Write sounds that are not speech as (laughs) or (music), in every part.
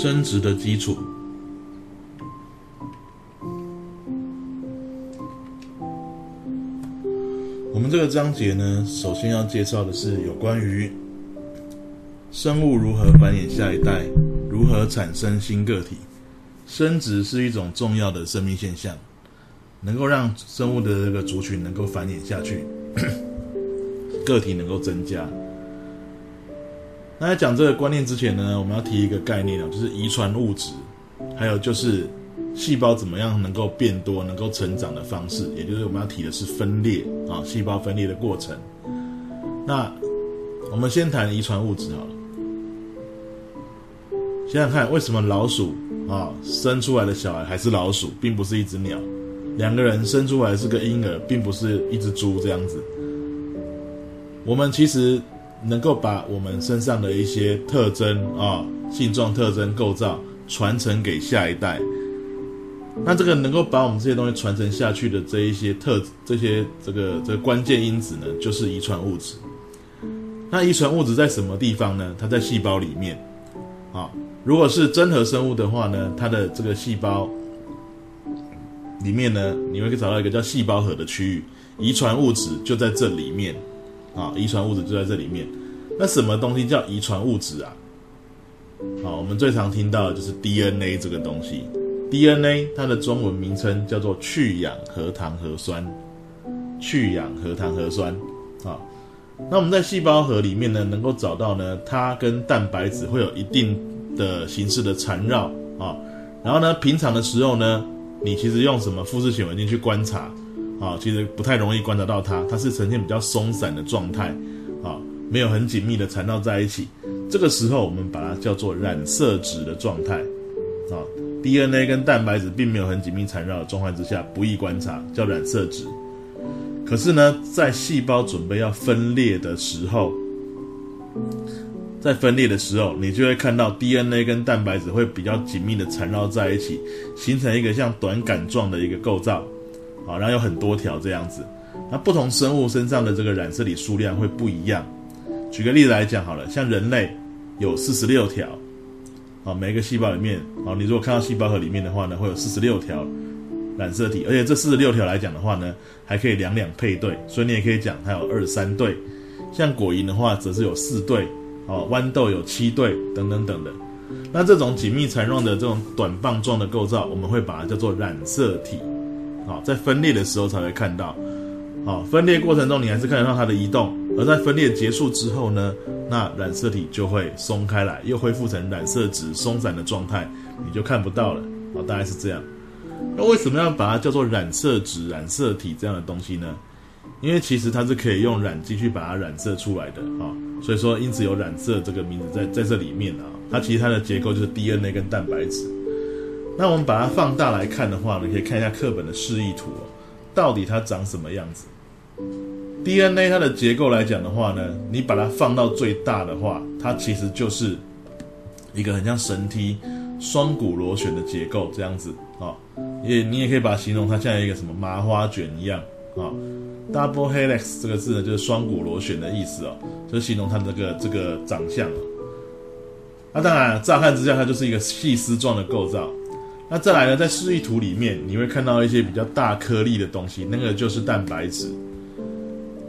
生殖的基础。我们这个章节呢，首先要介绍的是有关于生物如何繁衍下一代，如何产生新个体。生殖是一种重要的生命现象，能够让生物的这个族群能够繁衍下去，(coughs) 个体能够增加。那在讲这个观念之前呢，我们要提一个概念啊，就是遗传物质，还有就是细胞怎么样能够变多、能够成长的方式，也就是我们要提的是分裂啊，细胞分裂的过程。那我们先谈遗传物质好了，想想看，为什么老鼠啊生出来的小孩还是老鼠，并不是一只鸟？两个人生出来是个婴儿，并不是一只猪这样子。我们其实。能够把我们身上的一些特征啊、性状特征、构造传承给下一代，那这个能够把我们这些东西传承下去的这一些特、这些这个这个关键因子呢，就是遗传物质。那遗传物质在什么地方呢？它在细胞里面啊。如果是真核生物的话呢，它的这个细胞里面呢，你会找到一个叫细胞核的区域，遗传物质就在这里面。啊，遗传物质就在这里面。那什么东西叫遗传物质啊？好，我们最常听到的就是 DNA 这个东西。DNA 它的中文名称叫做去氧核糖核酸。去氧核糖核酸。啊，那我们在细胞核里面呢，能够找到呢，它跟蛋白质会有一定的形式的缠绕啊。然后呢，平常的时候呢，你其实用什么复制显微镜去观察？啊，其实不太容易观察到它，它是呈现比较松散的状态，啊，没有很紧密的缠绕在一起。这个时候，我们把它叫做染色质的状态，啊，DNA 跟蛋白质并没有很紧密缠绕的状态之下，不易观察，叫染色质。可是呢，在细胞准备要分裂的时候，在分裂的时候，你就会看到 DNA 跟蛋白质会比较紧密的缠绕在一起，形成一个像短杆状的一个构造。啊，然后有很多条这样子，那不同生物身上的这个染色体数量会不一样。举个例子来讲好了，像人类有四十六条，啊，每一个细胞里面，啊，你如果看到细胞核里面的话呢，会有四十六条染色体，而且这四十六条来讲的话呢，还可以两两配对，所以你也可以讲它有二三对。像果蝇的话，则是有四对，哦，豌豆有七对，等等等的。那这种紧密缠绕的这种短棒状的构造，我们会把它叫做染色体。好，在分裂的时候才会看到。好，分裂过程中你还是看得到它的移动，而在分裂结束之后呢，那染色体就会松开来，又恢复成染色质松散的状态，你就看不到了。啊，大概是这样。那为什么要把它叫做染色质、染色体这样的东西呢？因为其实它是可以用染剂去把它染色出来的啊，所以说因此有染色这个名字在在这里面啊。它其实它的结构就是 DNA 跟蛋白质。那我们把它放大来看的话呢，可以看一下课本的示意图哦，到底它长什么样子？DNA 它的结构来讲的话呢，你把它放到最大的话，它其实就是一个很像绳梯、双股螺旋的结构这样子啊。也你也可以把它形容它像一个什么麻花卷一样啊。Double helix 这个字呢，就是双股螺旋的意思哦，就形容它这个这个长相啊。那当然，乍看之下它就是一个细丝状的构造。那再来呢，在示意图里面，你会看到一些比较大颗粒的东西，那个就是蛋白质。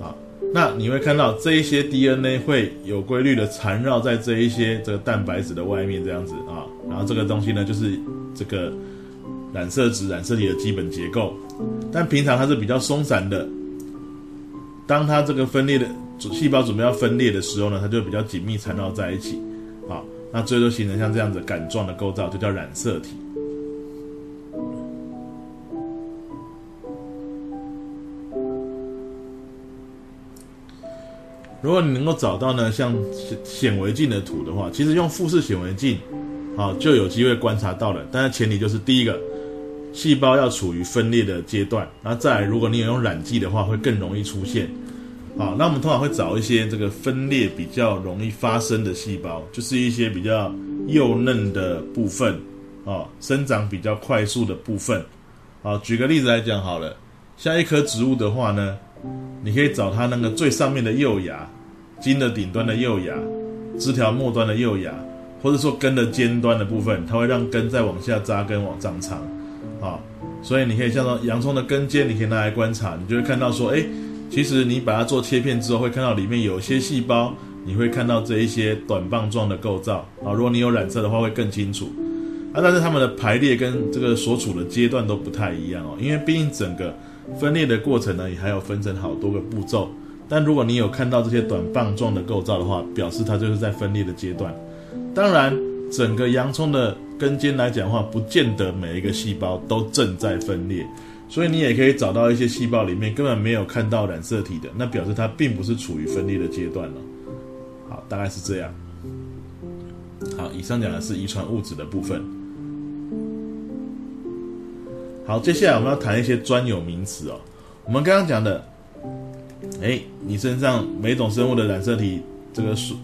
啊，那你会看到这一些 DNA 会有规律的缠绕在这一些这个蛋白质的外面，这样子啊。然后这个东西呢，就是这个染色质、染色体的基本结构。但平常它是比较松散的，当它这个分裂的细胞准备要分裂的时候呢，它就比较紧密缠绕在一起。啊，那最后形成像这样子杆状的构造，就叫染色体。如果你能够找到呢，像显显微镜的图的话，其实用复式显微镜，啊，就有机会观察到了。但是前提就是第一个，细胞要处于分裂的阶段。那再来，如果你有用染剂的话，会更容易出现。好，那我们通常会找一些这个分裂比较容易发生的细胞，就是一些比较幼嫩的部分，啊，生长比较快速的部分。好，举个例子来讲好了，像一棵植物的话呢，你可以找它那个最上面的幼芽。茎的顶端的幼芽，枝条末端的幼芽，或者说根的尖端的部分，它会让根再往下扎根、往长长，啊，所以你可以像说洋葱的根尖，你可以拿来观察，你就会看到说，哎，其实你把它做切片之后，会看到里面有些细胞，你会看到这一些短棒状的构造，啊，如果你有染色的话，会更清楚，啊，但是它们的排列跟这个所处的阶段都不太一样哦，因为毕竟整个分裂的过程呢，也还有分成好多个步骤，但如果你有看到这些短棒状的构造的话，表示它就是在分裂的阶段。当然，整个洋葱的根尖来讲的话，不见得每一个细胞都正在分裂，所以你也可以找到一些细胞里面根本没有看到染色体的，那表示它并不是处于分裂的阶段了。好，大概是这样。好，以上讲的是遗传物质的部分。好，接下来我们要谈一些专有名词哦。我们刚刚讲的，哎，你身上每种生物的染色体这个数，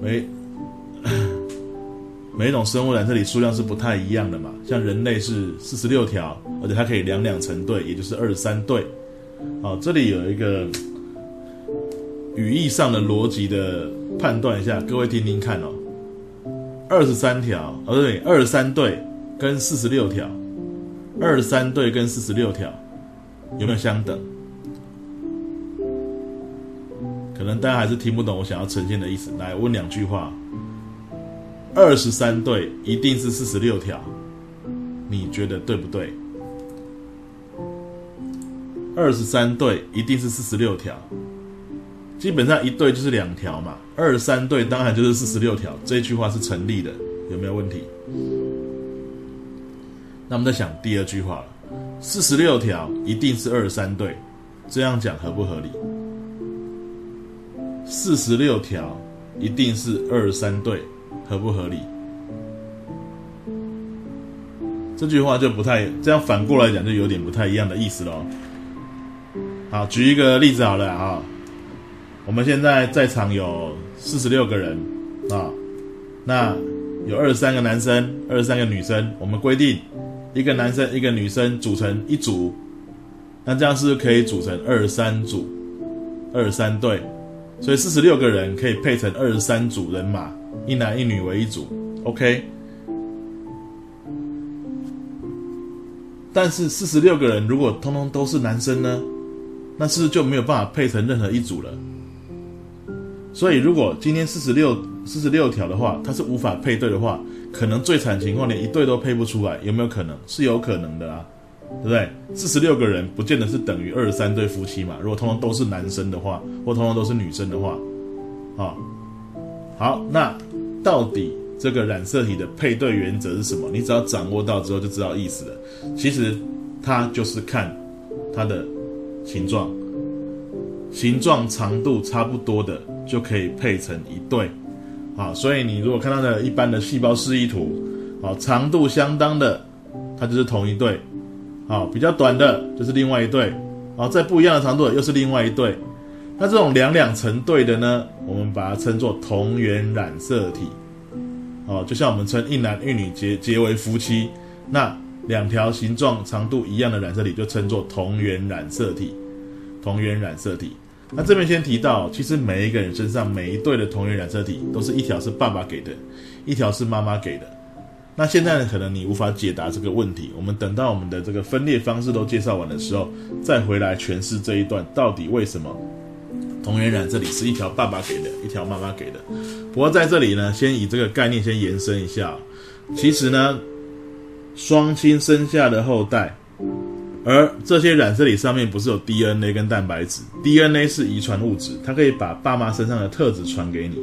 每 (laughs) 每种生物染色体数量是不太一样的嘛，像人类是四十六条，而且它可以两两成对，也就是二三对。好，这里有一个语义上的逻辑的判断一下，各位听听看哦。二十三条，哦对，二十三对跟四十六条，二三对跟四十六条有没有相等？可能大家还是听不懂我想要呈现的意思，来问两句话。二十三对一定是四十六条，你觉得对不对？二十三对一定是四十六条，基本上一对就是两条嘛。二三对当然就是四十六条，这句话是成立的，有没有问题？那我们再想第二句话了，四十六条一定是二三对，这样讲合不合理？四十六条一定是二三对。合不合理？这句话就不太这样，反过来讲就有点不太一样的意思喽。好，举一个例子好了啊。我们现在在场有四十六个人啊，那有二十三个男生，二十三个女生。我们规定一个男生一个女生组成一组，那这样是可以组成二三组，二三对，所以四十六个人可以配成二十三组人马。一男一女为一组，OK。但是四十六个人如果通通都是男生呢，那是不是就没有办法配成任何一组了？所以如果今天四十六四十六条的话，它是无法配对的话，可能最惨情况连一对都配不出来，有没有可能？是有可能的啊，对不对？四十六个人不见得是等于二十三对夫妻嘛。如果通通都是男生的话，或通通都是女生的话，啊。好，那到底这个染色体的配对原则是什么？你只要掌握到之后就知道意思了。其实它就是看它的形状，形状长度差不多的就可以配成一对。好，所以你如果看到的一般的细胞示意图，好，长度相当的，它就是同一对。好，比较短的就是另外一对。好，在不一样的长度又是另外一对。那这种两两成对的呢，我们把它称作同源染色体，哦，就像我们称一男一女结结为夫妻，那两条形状长度一样的染色体就称作同源染色体。同源染色体，那这边先提到，其实每一个人身上每一对的同源染色体，都是一条是爸爸给的，一条是妈妈给的。那现在，可能你无法解答这个问题，我们等到我们的这个分裂方式都介绍完的时候，再回来诠释这一段到底为什么。同源染这里是一条爸爸给的，一条妈妈给的。不过在这里呢，先以这个概念先延伸一下。其实呢，双亲生下的后代，而这些染色体上面不是有 DNA 跟蛋白质？DNA 是遗传物质，它可以把爸妈身上的特质传给你。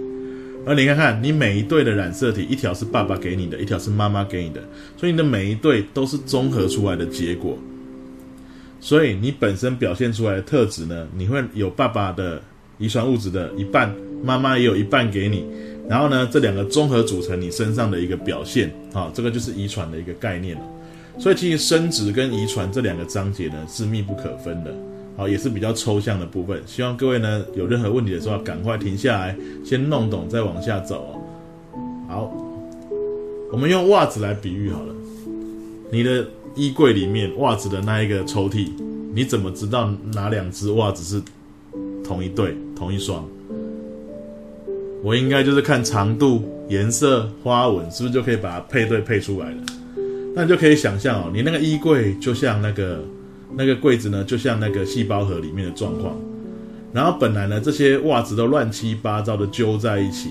而你看看，你每一对的染色体，一条是爸爸给你的，一条是妈妈给你的，所以你的每一对都是综合出来的结果。所以你本身表现出来的特质呢，你会有爸爸的遗传物质的一半，妈妈也有一半给你，然后呢，这两个综合组成你身上的一个表现，啊，这个就是遗传的一个概念了。所以其实生殖跟遗传这两个章节呢是密不可分的，好，也是比较抽象的部分。希望各位呢有任何问题的时候，赶快停下来，先弄懂再往下走哦。好，我们用袜子来比喻好了，你的。衣柜里面袜子的那一个抽屉，你怎么知道哪两只袜子是同一对、同一双？我应该就是看长度、颜色、花纹，是不是就可以把它配对配出来了？那你就可以想象哦，你那个衣柜就像那个那个柜子呢，就像那个细胞核里面的状况。然后本来呢，这些袜子都乱七八糟的揪在一起。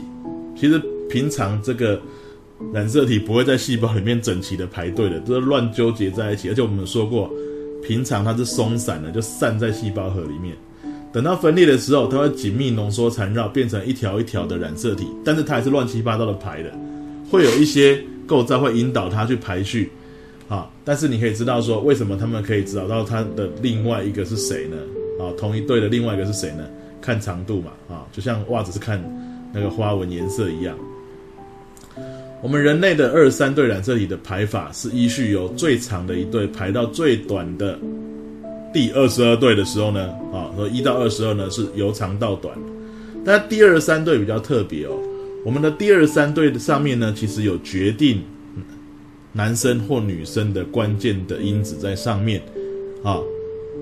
其实平常这个染色体不会在细胞里面整齐的排队的，都是乱纠结在一起。而且我们说过，平常它是松散的，就散在细胞核里面。等到分裂的时候，它会紧密浓缩缠绕，变成一条一条的染色体。但是它还是乱七八糟的排的，会有一些构造会引导他去排序。啊，但是你可以知道说，为什么他们可以找到他的另外一个是谁呢？啊，同一对的另外一个是谁呢？看长度嘛，啊，就像袜子是看那个花纹颜色一样。我们人类的二三对染色体的排法是依序由最长的一对排到最短的第二十二对的时候呢，啊，说一到二十二呢是由长到短。但第二三对比较特别哦，我们的第二三对的上面呢，其实有决定。男生或女生的关键的因子在上面，啊，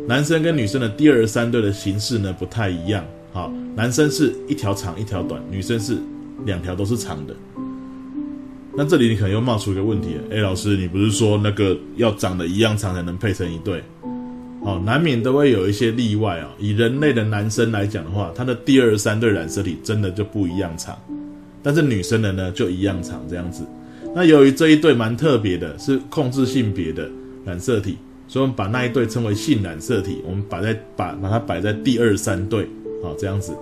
男生跟女生的第二三对的形式呢不太一样，好，男生是一条长一条短，女生是两条都是长的。那这里你可能又冒出一个问题，哎，老师，你不是说那个要长得一样长才能配成一对？哦，难免都会有一些例外啊。以人类的男生来讲的话，他的第二三对染色体真的就不一样长，但是女生的呢就一样长这样子。那由于这一对蛮特别的，是控制性别的染色体，所以我们把那一对称为性染色体。我们摆在把把它摆在第二三对，啊这样子。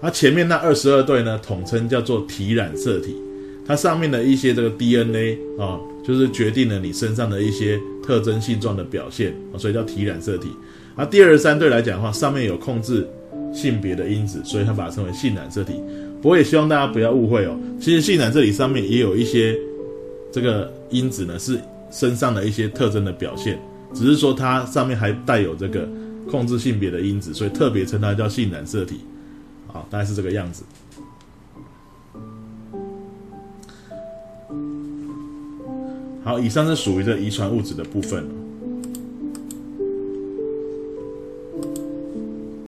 而前面那二十二对呢，统称叫做体染色体。它上面的一些这个 DNA 啊，就是决定了你身上的一些特征性状的表现啊，所以叫体染色体。而第二三对来讲的话，上面有控制性别的因子，所以它把它称为性染色体。不过也希望大家不要误会哦，其实性染色体上面也有一些。这个因子呢是身上的一些特征的表现，只是说它上面还带有这个控制性别的因子，所以特别称它叫性染色体，啊，大概是这个样子。好，以上是属于这遗传物质的部分。